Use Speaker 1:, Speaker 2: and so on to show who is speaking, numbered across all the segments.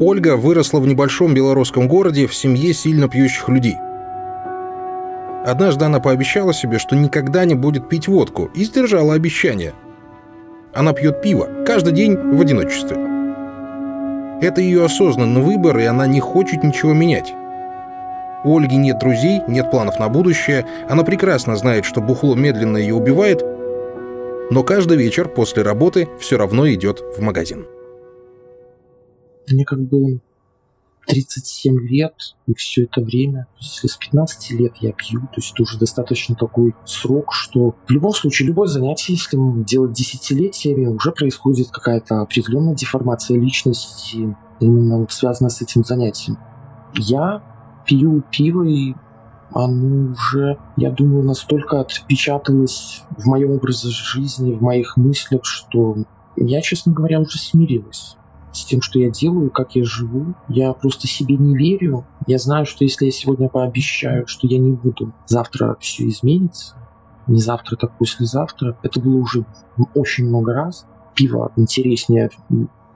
Speaker 1: Ольга выросла в небольшом белорусском городе в семье сильно пьющих людей. Однажды она пообещала себе, что никогда не будет пить водку, и сдержала обещание. Она пьет пиво каждый день в одиночестве. Это ее осознанный выбор, и она не хочет ничего менять. У Ольги нет друзей, нет планов на будущее. Она прекрасно знает, что бухло медленно ее убивает, но каждый вечер после работы все равно идет в магазин.
Speaker 2: Мне как бы 37 лет, и все это время, то есть с 15 лет я пью, то есть это уже достаточно такой срок, что в любом случае любое занятие, если делать десятилетиями, уже происходит какая-то определенная деформация личности, именно связанная с этим занятием. Я пью пиво, и оно уже, я думаю, настолько отпечаталось в моем образе жизни, в моих мыслях, что я, честно говоря, уже смирилась с тем, что я делаю, как я живу. Я просто себе не верю. Я знаю, что если я сегодня пообещаю, что я не буду, завтра все изменится. Не завтра, так послезавтра. Это было уже очень много раз. Пиво интереснее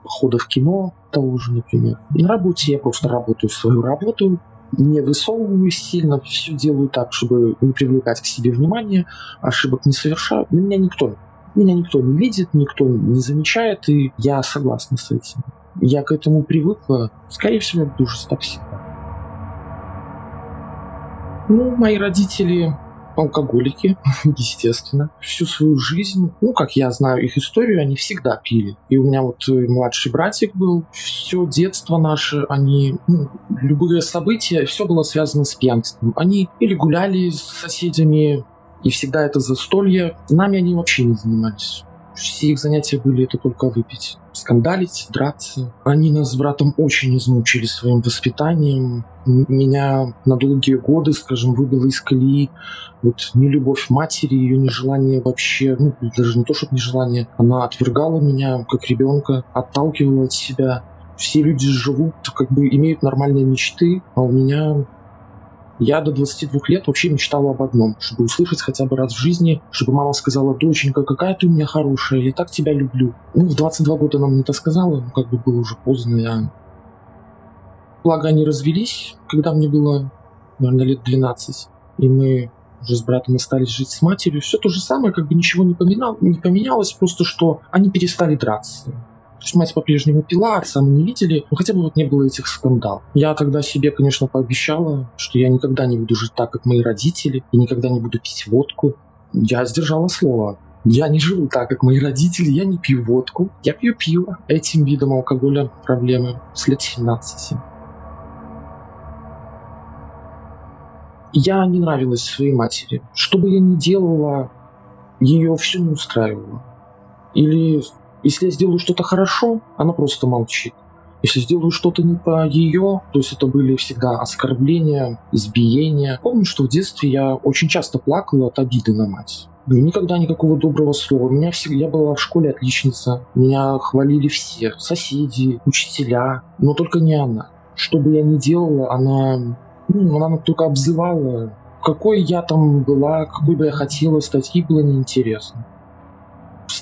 Speaker 2: хода в кино того же, например. На работе я просто работаю свою работу, не высовываюсь сильно, все делаю так, чтобы не привлекать к себе внимание, ошибок не совершаю. На меня никто меня никто не видит, никто не замечает, и я согласна с этим. Я к этому привыкла. Скорее всего, я буду жить. Ну, мои родители алкоголики, естественно. Всю свою жизнь, ну, как я знаю их историю, они всегда пили. И у меня вот э, младший братик был. Все детство наше, они, ну, любые события, все было связано с пьянством. Они или гуляли с соседями, и всегда это застолье. Нами они вообще не занимались. Все их занятия были это только выпить. Скандалить, драться. Они нас с братом очень измучили своим воспитанием. Меня на долгие годы, скажем, выбило из колеи вот нелюбовь матери, ее нежелание вообще, ну, даже не то, чтобы нежелание, она отвергала меня как ребенка, отталкивала от себя. Все люди живут, как бы имеют нормальные мечты, а у меня я до 22 лет вообще мечтала об одном, чтобы услышать хотя бы раз в жизни, чтобы мама сказала, доченька, какая ты у меня хорошая, я так тебя люблю. Ну, в 22 года она мне это сказала, но как бы было уже поздно, я... Благо они развелись, когда мне было, наверное, лет 12, и мы уже с братом остались жить с матерью. Все то же самое, как бы ничего не, поменял, не поменялось, просто что они перестали драться. То есть мать по-прежнему пила, мы не видели, но хотя бы вот не было этих скандалов. Я тогда себе, конечно, пообещала, что я никогда не буду жить так, как мои родители, и никогда не буду пить водку. Я сдержала слово. Я не живу так, как мои родители, я не пью водку, я пью пиво. Этим видом алкоголя проблемы с лет 17. Я не нравилась своей матери. Что бы я ни делала, ее все не устраивало. Или если я сделаю что-то хорошо, она просто молчит. Если сделаю что-то не по ее, то есть это были всегда оскорбления, избиения. Помню, что в детстве я очень часто плакала от обиды на мать. Никогда никакого доброго слова. Меня всегда, я была в школе отличница. Меня хвалили все. Соседи, учителя. Но только не она. Что бы я ни делала, она, ну, она только обзывала. Какой я там была, какой бы я хотела стать, ей было неинтересно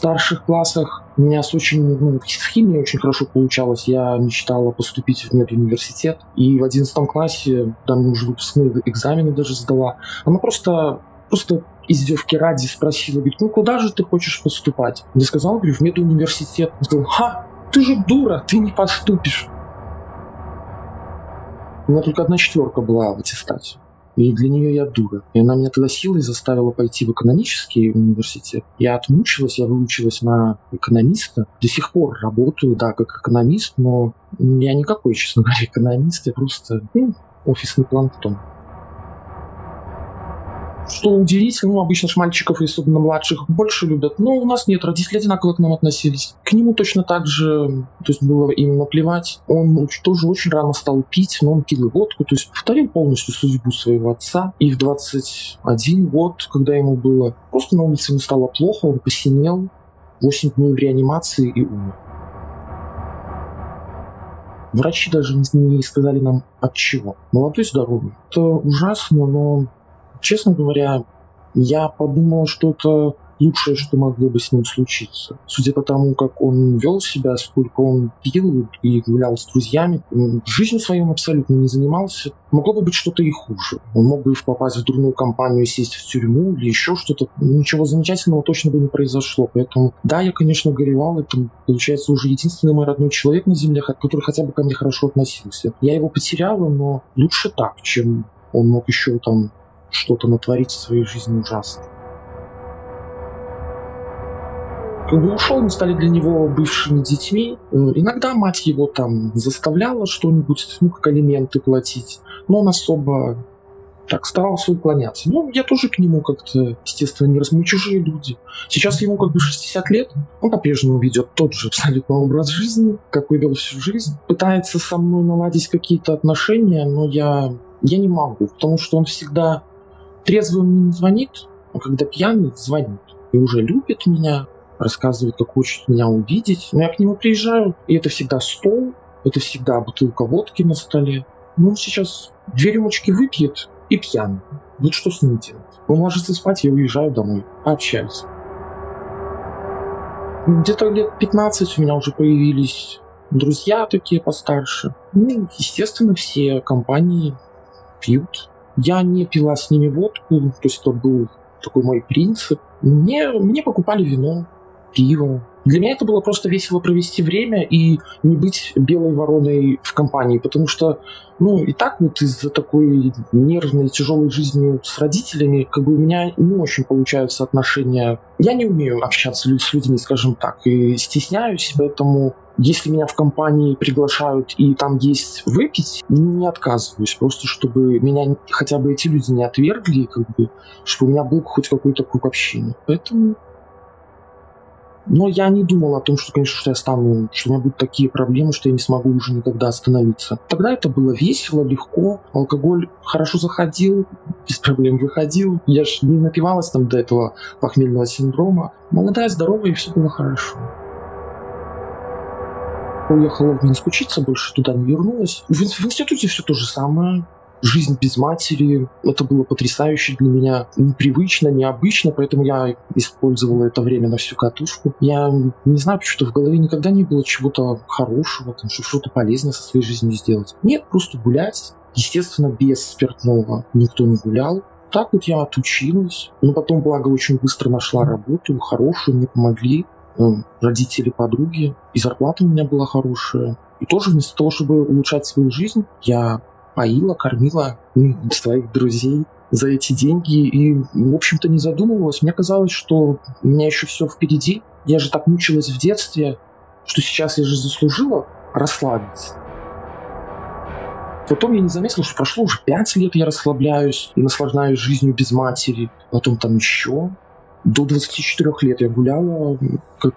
Speaker 2: старших классах у меня с очень, ну, с химией очень хорошо получалось. Я мечтала поступить в медуниверситет. И в одиннадцатом классе, там уже выпускные экзамены даже сдала, она просто, просто издевки ради спросила, говорит, ну куда же ты хочешь поступать? Я сказал, говорю, в медуниверситет. Он сказал, ха, ты же дура, ты не поступишь. У меня только одна четверка была в аттестате. И для нее я дура. И она меня тогда силой заставила пойти в экономический университет. Я отмучилась, я выучилась на экономиста. До сих пор работаю, да, как экономист, но я никакой, честно говоря, экономист. Я просто ну, офисный планктон. Что удивительно, ну, обычно ж мальчиков, особенно младших, больше любят. Но у нас нет, родители одинаково к нам относились. К нему точно так же, то есть было им наплевать. Он тоже очень рано стал пить, но он пил и водку, то есть повторил полностью судьбу своего отца. И в 21 год, когда ему было, просто на улице ему стало плохо, он посинел, 8 дней в реанимации и умер. Врачи даже не сказали нам от чего. Молодой, здоровый. Это ужасно, но честно говоря, я подумал, что это лучшее, что могло бы с ним случиться. Судя по тому, как он вел себя, сколько он пил и гулял с друзьями, жизнью своим абсолютно не занимался, могло бы быть что-то и хуже. Он мог бы попасть в дурную компанию, сесть в тюрьму или еще что-то. Ничего замечательного точно бы не произошло. Поэтому, да, я, конечно, горевал. Это, получается, уже единственный мой родной человек на земле, который хотя бы ко мне хорошо относился. Я его потеряла, но лучше так, чем он мог еще там что-то натворить в своей жизни ужасно. Бы ушел, мы стали для него бывшими детьми. Э, иногда мать его там заставляла что-нибудь, ну, как алименты платить, но он особо так старался уклоняться. Ну, я тоже к нему как-то, естественно, не раз. Мы чужие люди. Сейчас ему как бы 60 лет. Он по-прежнему ведет тот же абсолютно образ жизни, какой вел всю жизнь. Пытается со мной наладить какие-то отношения, но я, я не могу, потому что он всегда трезвый мне не звонит, а когда пьяный звонит. И уже любит меня, рассказывает, как хочет меня увидеть. Но я к нему приезжаю, и это всегда стол, это всегда бутылка водки на столе. Ну, сейчас две рюмочки выпьет и пьяный. Вот что с ним делать? Он ложится спать, я уезжаю домой. Пообщаюсь. Где-то лет 15 у меня уже появились друзья такие постарше. Ну, естественно, все компании пьют. Я не пила с ними водку, то есть это был такой мой принцип. Мне, мне покупали вино, пиво. Для меня это было просто весело провести время и не быть белой вороной в компании, потому что, ну, и так вот из-за такой нервной, тяжелой жизни с родителями, как бы у меня не очень получаются отношения. Я не умею общаться с людьми, скажем так, и стесняюсь, поэтому если меня в компании приглашают и там есть выпить, не отказываюсь, просто чтобы меня хотя бы эти люди не отвергли, как бы, чтобы у меня был хоть какой-то круг общения. Поэтому но я не думал о том, что, конечно, что я стану, что у меня будут такие проблемы, что я не смогу уже никогда остановиться. Тогда это было весело, легко. Алкоголь хорошо заходил, без проблем выходил. Я же не напивалась там до этого похмельного синдрома. Молодая, здоровая, и все было хорошо уехала в Минск учиться, больше туда не вернулась. В, в институте все то же самое жизнь без матери. Это было потрясающе для меня, непривычно, необычно, поэтому я использовала это время на всю катушку. Я не знаю, почему-то в голове никогда не было чего-то хорошего, там, что-то полезное со своей жизнью сделать. Нет, просто гулять. Естественно, без спиртного никто не гулял. Так вот я отучилась. Но потом, благо, очень быстро нашла работу, хорошую, мне помогли ну, родители, подруги. И зарплата у меня была хорошая. И тоже вместо того, чтобы улучшать свою жизнь, я поила, кормила своих друзей за эти деньги и, в общем-то, не задумывалась. Мне казалось, что у меня еще все впереди. Я же так мучилась в детстве, что сейчас я же заслужила расслабиться. Потом я не заметила, что прошло уже пять лет, я расслабляюсь и наслаждаюсь жизнью без матери. Потом там еще. До 24 лет я гуляла, как,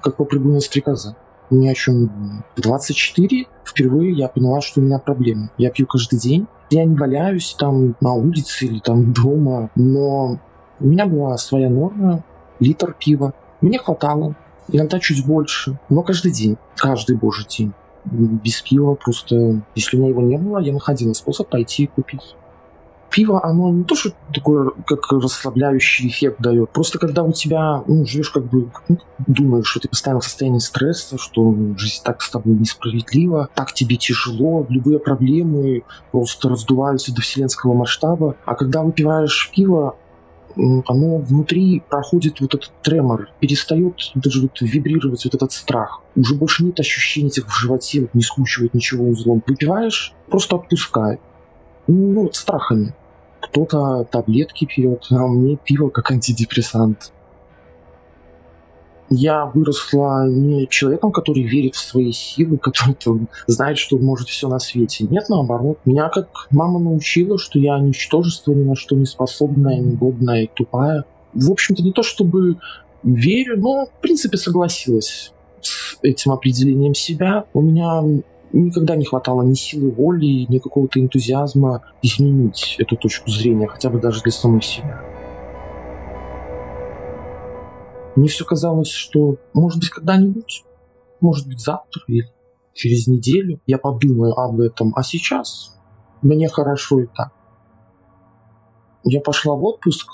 Speaker 2: как попрыгунная стрекоза ни о чем не думаю. В 24 впервые я поняла, что у меня проблемы. Я пью каждый день. Я не валяюсь там на улице или там дома, но у меня была своя норма, литр пива. Мне хватало, иногда чуть больше, но каждый день, каждый божий день. Без пива просто, если у меня его не было, я находила способ пойти и купить пиво, оно не то, что такое, как расслабляющий эффект дает. Просто когда у тебя, ну, живешь как бы, ну, думаешь, что ты постоянно в состоянии стресса, что жизнь так с тобой несправедлива, так тебе тяжело, любые проблемы просто раздуваются до вселенского масштаба. А когда выпиваешь пиво, оно внутри проходит вот этот тремор, перестает даже вот вибрировать вот этот страх. Уже больше нет ощущений этих в животе, не скручивает ничего узлом. Выпиваешь, просто отпускай. Ну, страхами. Кто-то таблетки пьет, а мне пиво как антидепрессант. Я выросла не человеком, который верит в свои силы, который знает, что может все на свете. Нет, наоборот. Меня как мама научила, что я ничтожество, ни на что не способная, негодная и тупая. В общем-то, не то чтобы верю, но в принципе согласилась с этим определением себя. У меня никогда не хватало ни силы воли, ни какого-то энтузиазма изменить эту точку зрения, хотя бы даже для самой себя. Мне все казалось, что, может быть, когда-нибудь, может быть, завтра или через неделю я подумаю об этом, а сейчас мне хорошо и так. Я пошла в отпуск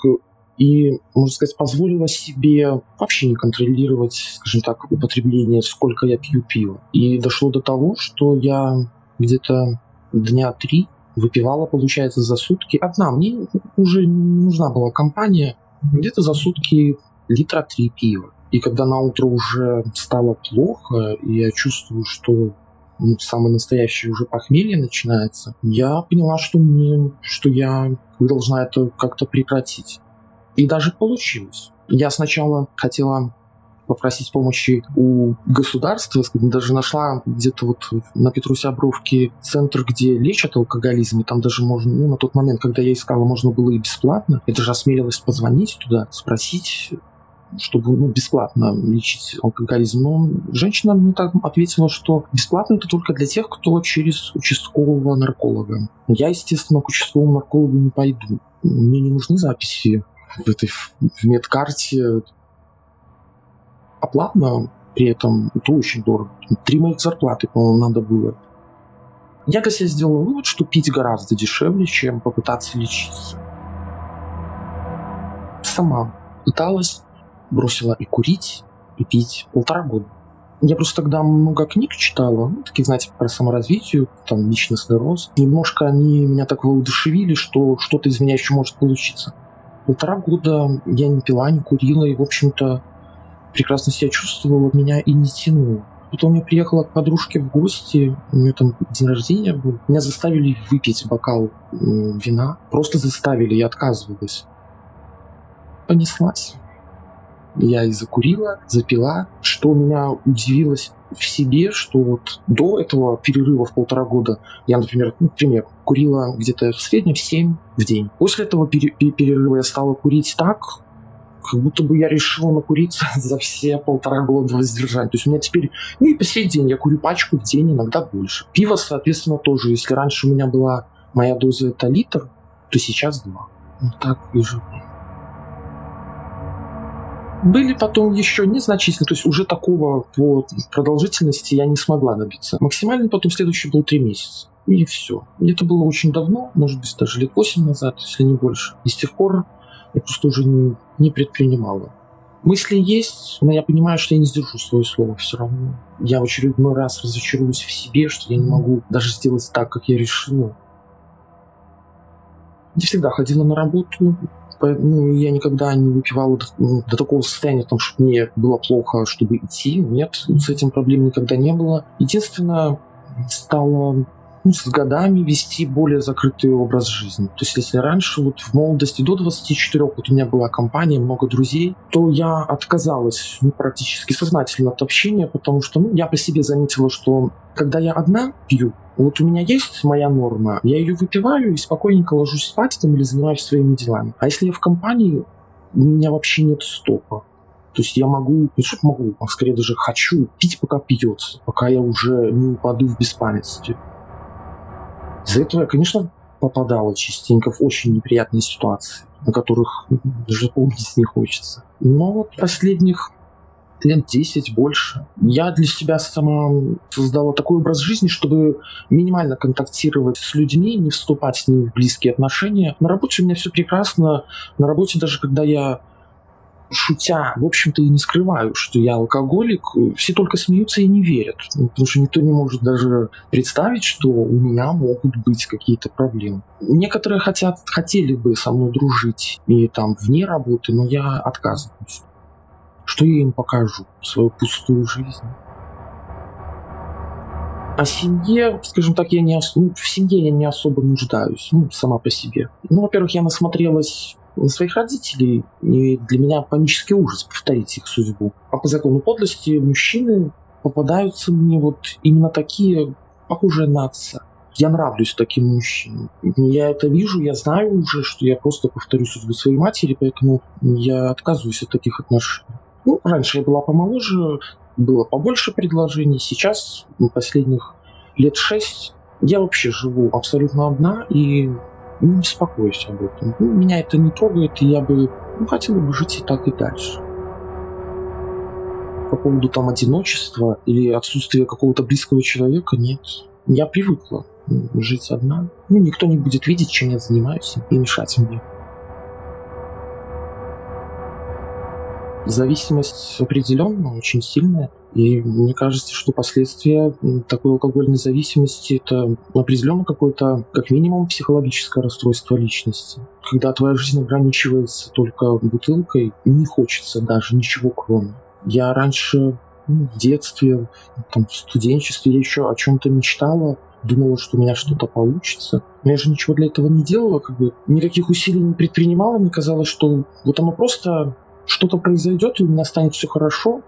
Speaker 2: и, можно сказать, позволила себе вообще не контролировать, скажем так, употребление, сколько я пью пива. И дошло до того, что я где-то дня три выпивала, получается, за сутки. Одна, мне уже нужна была компания, где-то за сутки литра три пива. И когда на утро уже стало плохо, и я чувствую, что ну, самое настоящее уже похмелье начинается, я поняла, что мне, что я должна это как-то прекратить. И даже получилось. Я сначала хотела попросить помощи у государства, даже нашла где-то вот на Петрусе-Обровке центр, где лечат алкоголизм, и там даже можно, ну, на тот момент, когда я искала, можно было и бесплатно. Я даже осмелилась позвонить туда, спросить, чтобы ну, бесплатно лечить алкоголизм. Но женщина мне так ответила, что бесплатно это только для тех, кто через участкового нарколога. Я, естественно, к участковому наркологу не пойду. Мне не нужны записи в этой в медкарте. Оплатно при этом это очень дорого. Три моих зарплаты, по-моему, надо было. Я для себя сделал вывод, что пить гораздо дешевле, чем попытаться лечиться. Сама пыталась бросила и курить, и пить полтора года. Я просто тогда много книг читала, ну, таких, знаете, про саморазвитие, там, личностный рост. Немножко они меня так воодушевили, что что-то из меня еще может получиться. Полтора года я не пила, не курила, и, в общем-то, прекрасно себя чувствовала, меня и не тянуло. Потом я приехала к подружке в гости, у нее там день рождения был. Меня заставили выпить бокал вина. Просто заставили, я отказывалась. Понеслась я и закурила, запила, что меня удивилось в себе, что вот до этого перерыва в полтора года я, например, ну, например, курила где-то в среднем 7 в день. После этого пере- перерыва я стала курить так, как будто бы я решила накуриться за все полтора года воздержания. То есть у меня теперь, ну и по сей день я курю пачку в день, иногда больше. Пиво, соответственно, тоже. Если раньше у меня была моя доза это литр, то сейчас два. Вот так вижу. Были потом еще незначительные, то есть уже такого по продолжительности я не смогла добиться. Максимально потом следующий был три месяца. И все. Это было очень давно, может быть, даже лет восемь назад, если не больше. И с тех пор я просто уже не, не предпринимала. Мысли есть, но я понимаю, что я не сдержу свое слово все равно. Я в очередной раз разочаруюсь в себе, что я не могу даже сделать так, как я решила. Я всегда ходила на работу, ну, я никогда не выпивал до, ну, до такого состояния, там, что мне было плохо, чтобы идти. Нет, с этим проблем никогда не было. Единственное, стало ну, с годами вести более закрытый образ жизни. То есть если раньше, вот в молодости до 24, вот у меня была компания, много друзей, то я отказалась ну, практически сознательно от общения, потому что ну, я по себе заметила, что когда я одна пью, вот у меня есть моя норма, я ее выпиваю и спокойненько ложусь спать там или занимаюсь своими делами. А если я в компании, у меня вообще нет стопа. То есть я могу, не что могу, а скорее даже хочу пить, пока пьется, пока я уже не упаду в беспамятстве. Из-за этого я, конечно, попадала частенько в очень неприятные ситуации, на которых даже помнить не хочется. Но вот последних лет 10 больше. Я для себя сама создала такой образ жизни, чтобы минимально контактировать с людьми, не вступать с ними в близкие отношения. На работе у меня все прекрасно. На работе даже когда я шутя, в общем-то, и не скрываю, что я алкоголик. Все только смеются и не верят. Ну, потому что никто не может даже представить, что у меня могут быть какие-то проблемы. Некоторые хотят, хотели бы со мной дружить и там вне работы, но я отказываюсь. Что я им покажу? Свою пустую жизнь? О семье, скажем так, я не ос... ну, в семье я не особо нуждаюсь, ну, сама по себе. Ну, во-первых, я насмотрелась на своих родителей, и для меня панический ужас повторить их судьбу. А по закону подлости мужчины попадаются мне вот именно такие, похожие на отца. Я нравлюсь таким мужчинам. Я это вижу, я знаю уже, что я просто повторю судьбу своей матери, поэтому я отказываюсь от таких отношений. Ну, раньше я была помоложе, было побольше предложений. Сейчас, последних лет шесть, я вообще живу абсолютно одна и не беспокоюсь об этом. Ну, меня это не трогает, и я бы ну, хотела бы жить и так и дальше. По поводу там одиночества или отсутствия какого-то близкого человека, нет. Я привыкла жить одна. Ну, никто не будет видеть, чем я занимаюсь, и мешать мне. Зависимость определенно очень сильная. И мне кажется, что последствия такой алкогольной зависимости это определенно какое-то, как минимум, психологическое расстройство личности. Когда твоя жизнь ограничивается только бутылкой, не хочется даже ничего кроме. Я раньше ну, в детстве, там, в студенчестве я еще о чем-то мечтала, думала, что у меня что-то получится. Но я же ничего для этого не делала, как бы никаких усилий не предпринимала. Мне казалось, что вот оно просто что-то произойдет, и у меня станет все хорошо,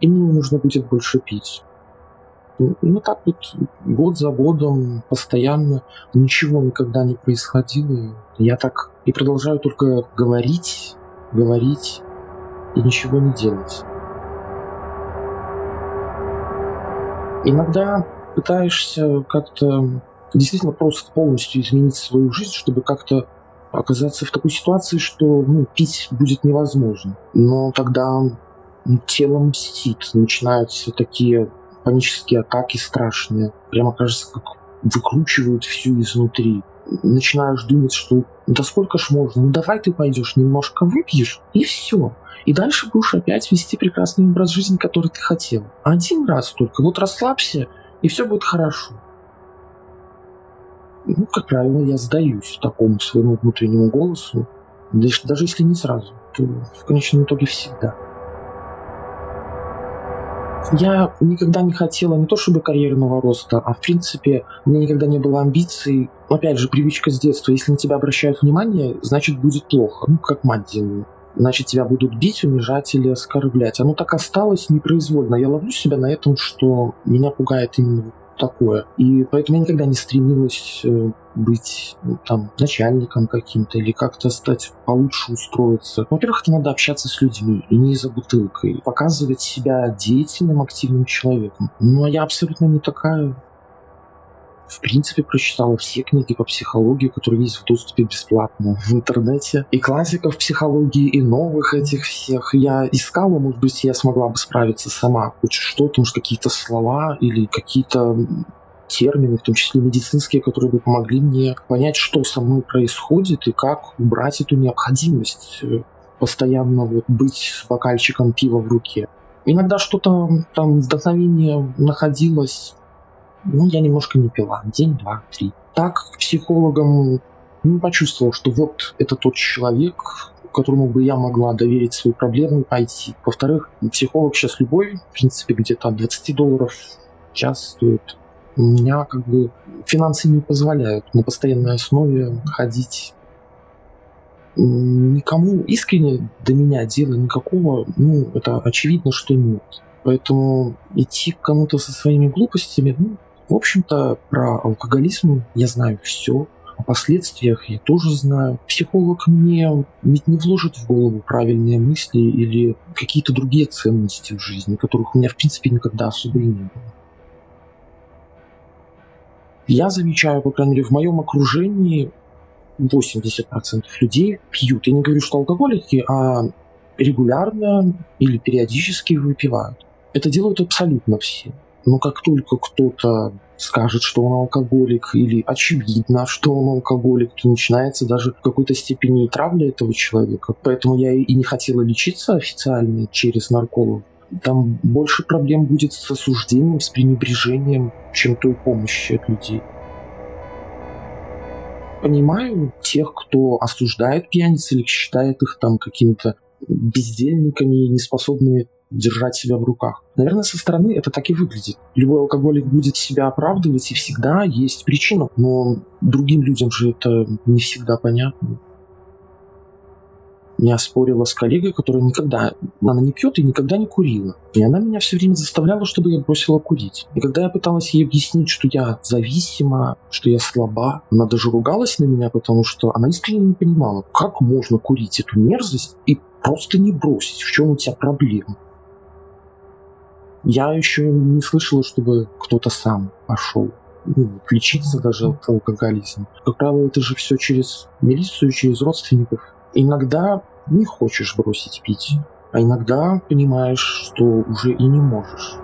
Speaker 2: и мне не нужно будет больше пить. Ну так вот год за годом постоянно ничего никогда не происходило. Я так и продолжаю только говорить, говорить и ничего не делать. Иногда пытаешься как-то действительно просто полностью изменить свою жизнь, чтобы как-то оказаться в такой ситуации, что ну, пить будет невозможно. Но тогда тело мстит, начинаются такие панические атаки страшные. Прямо кажется, как выкручивают всю изнутри. Начинаешь думать, что да сколько ж можно, ну давай ты пойдешь немножко выпьешь, и все. И дальше будешь опять вести прекрасный образ жизни, который ты хотел. Один раз только. Вот расслабься, и все будет хорошо. Ну, как правило, я сдаюсь такому своему внутреннему голосу. Даже, даже если не сразу, то в конечном итоге всегда. Я никогда не хотела не то чтобы карьерного роста, а в принципе у меня никогда не было амбиций. Опять же, привычка с детства. Если на тебя обращают внимание, значит будет плохо. Ну, как мать значит, тебя будут бить, унижать или оскорблять. Оно так осталось непроизвольно. Я ловлю себя на этом, что меня пугает именно такое. И поэтому я никогда не стремилась э, быть ну, там начальником каким-то или как-то стать получше устроиться. Во-первых, это надо общаться с людьми и не за бутылкой. Показывать себя деятельным, активным человеком. Ну, а я абсолютно не такая в принципе, прочитала все книги по психологии, которые есть в доступе бесплатно в интернете. И классиков психологии, и новых этих всех. Я искала, может быть, я смогла бы справиться сама. Хоть что-то, может, какие-то слова или какие-то термины, в том числе медицинские, которые бы помогли мне понять, что со мной происходит и как убрать эту необходимость э, постоянно вот быть с бокальчиком пива в руке. Иногда что-то там вдохновение находилось ну, я немножко не пила. День, два, три. Так к психологам не почувствовал, что вот это тот человек, которому бы я могла доверить свои проблемы пойти. Во-вторых, психолог сейчас любой, в принципе, где-то от 20 долларов в час стоит. У меня как бы финансы не позволяют на постоянной основе ходить. Никому искренне до меня дела никакого, ну, это очевидно, что нет. Поэтому идти к кому-то со своими глупостями, ну, в общем-то, про алкоголизм я знаю все. О последствиях я тоже знаю. Психолог мне ведь не вложит в голову правильные мысли или какие-то другие ценности в жизни, которых у меня, в принципе, никогда особо и не было. Я замечаю, по крайней мере, в моем окружении 80% людей пьют. Я не говорю, что алкоголики, а регулярно или периодически выпивают. Это делают абсолютно все. Но как только кто-то скажет, что он алкоголик, или очевидно, что он алкоголик, то начинается даже в какой-то степени травля этого человека. Поэтому я и не хотела лечиться официально через нарколог. Там больше проблем будет с осуждением, с пренебрежением, чем той помощи от людей. Понимаю тех, кто осуждает пьяниц или считает их там какими-то бездельниками, неспособными держать себя в руках. Наверное, со стороны это так и выглядит. Любой алкоголик будет себя оправдывать, и всегда есть причина. Но другим людям же это не всегда понятно. Я спорила с коллегой, которая никогда, она не пьет и никогда не курила. И она меня все время заставляла, чтобы я бросила курить. И когда я пыталась ей объяснить, что я зависима, что я слаба, она даже ругалась на меня, потому что она искренне не понимала, как можно курить эту мерзость и просто не бросить, в чем у тебя проблема. Я еще не слышала, чтобы кто-то сам пошел ну, лечиться даже от алкоголизма. Как правило, это же все через милицию, через родственников. Иногда не хочешь бросить пить, а иногда понимаешь, что уже и не можешь.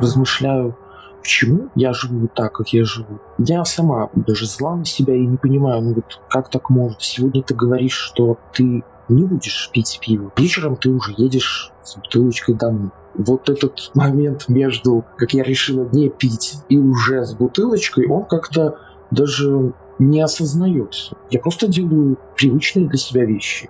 Speaker 2: Размышляю, почему я живу так, как я живу. Я сама даже зла на себя и не понимаю, ну вот как так может. Сегодня ты говоришь, что ты не будешь пить пиво. Вечером ты уже едешь с бутылочкой домой. Вот этот момент между, как я решила не пить, и уже с бутылочкой, он как-то даже не осознается. Я просто делаю привычные для себя вещи.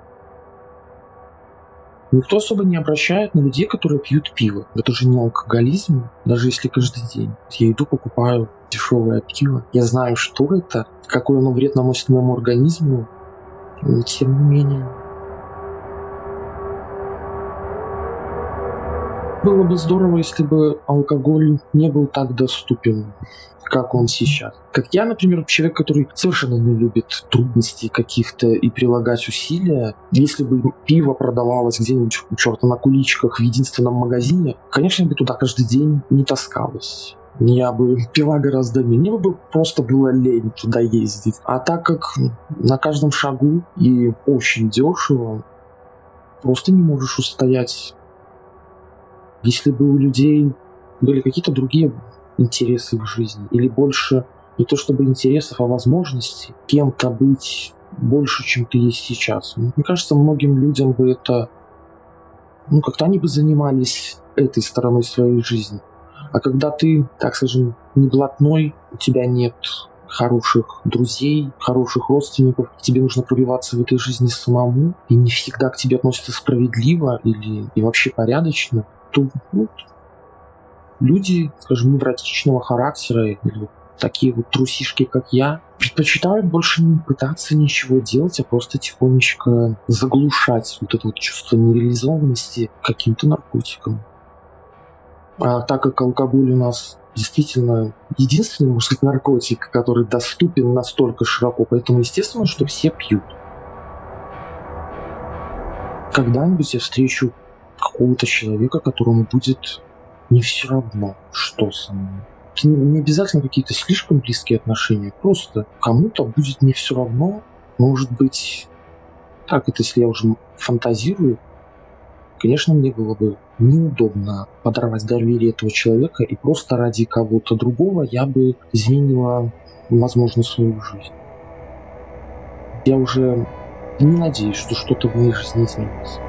Speaker 2: Никто особо не обращает на людей, которые пьют пиво. Это же не алкоголизм, даже если каждый день. Я иду, покупаю дешевое пиво. Я знаю, что это, какой оно вред наносит моему организму. Но тем не менее, Было бы здорово, если бы алкоголь не был так доступен, как он сейчас. Как я, например, человек, который совершенно не любит трудностей каких-то и прилагать усилия. Если бы пиво продавалось где-нибудь у черта на куличках в единственном магазине, конечно, бы туда каждый день не таскалась я бы пила гораздо меньше, мне бы просто было лень туда ездить. А так как на каждом шагу и очень дешево, просто не можешь устоять если бы у людей были какие-то другие интересы в жизни, или больше не то чтобы интересов, а возможностей кем-то быть больше, чем ты есть сейчас. Мне кажется, многим людям бы это... Ну, как-то они бы занимались этой стороной своей жизни. А когда ты, так скажем, не блатной, у тебя нет хороших друзей, хороших родственников, тебе нужно пробиваться в этой жизни самому, и не всегда к тебе относятся справедливо или и вообще порядочно, то ну, люди, скажем, невротичного характера или такие вот трусишки, как я, предпочитают больше не пытаться ничего делать, а просто тихонечко заглушать вот это вот чувство нереализованности каким-то наркотиком. А так как алкоголь у нас действительно единственный, может быть, наркотик, который доступен настолько широко, поэтому естественно, что все пьют. Когда-нибудь я встречу какого-то человека, которому будет не все равно, что со мной. Не обязательно какие-то слишком близкие отношения, просто кому-то будет не все равно, может быть, так это если я уже фантазирую, конечно, мне было бы неудобно подорвать доверие этого человека, и просто ради кого-то другого я бы изменила, возможно, свою жизнь. Я уже не надеюсь, что что-то в моей жизни изменится.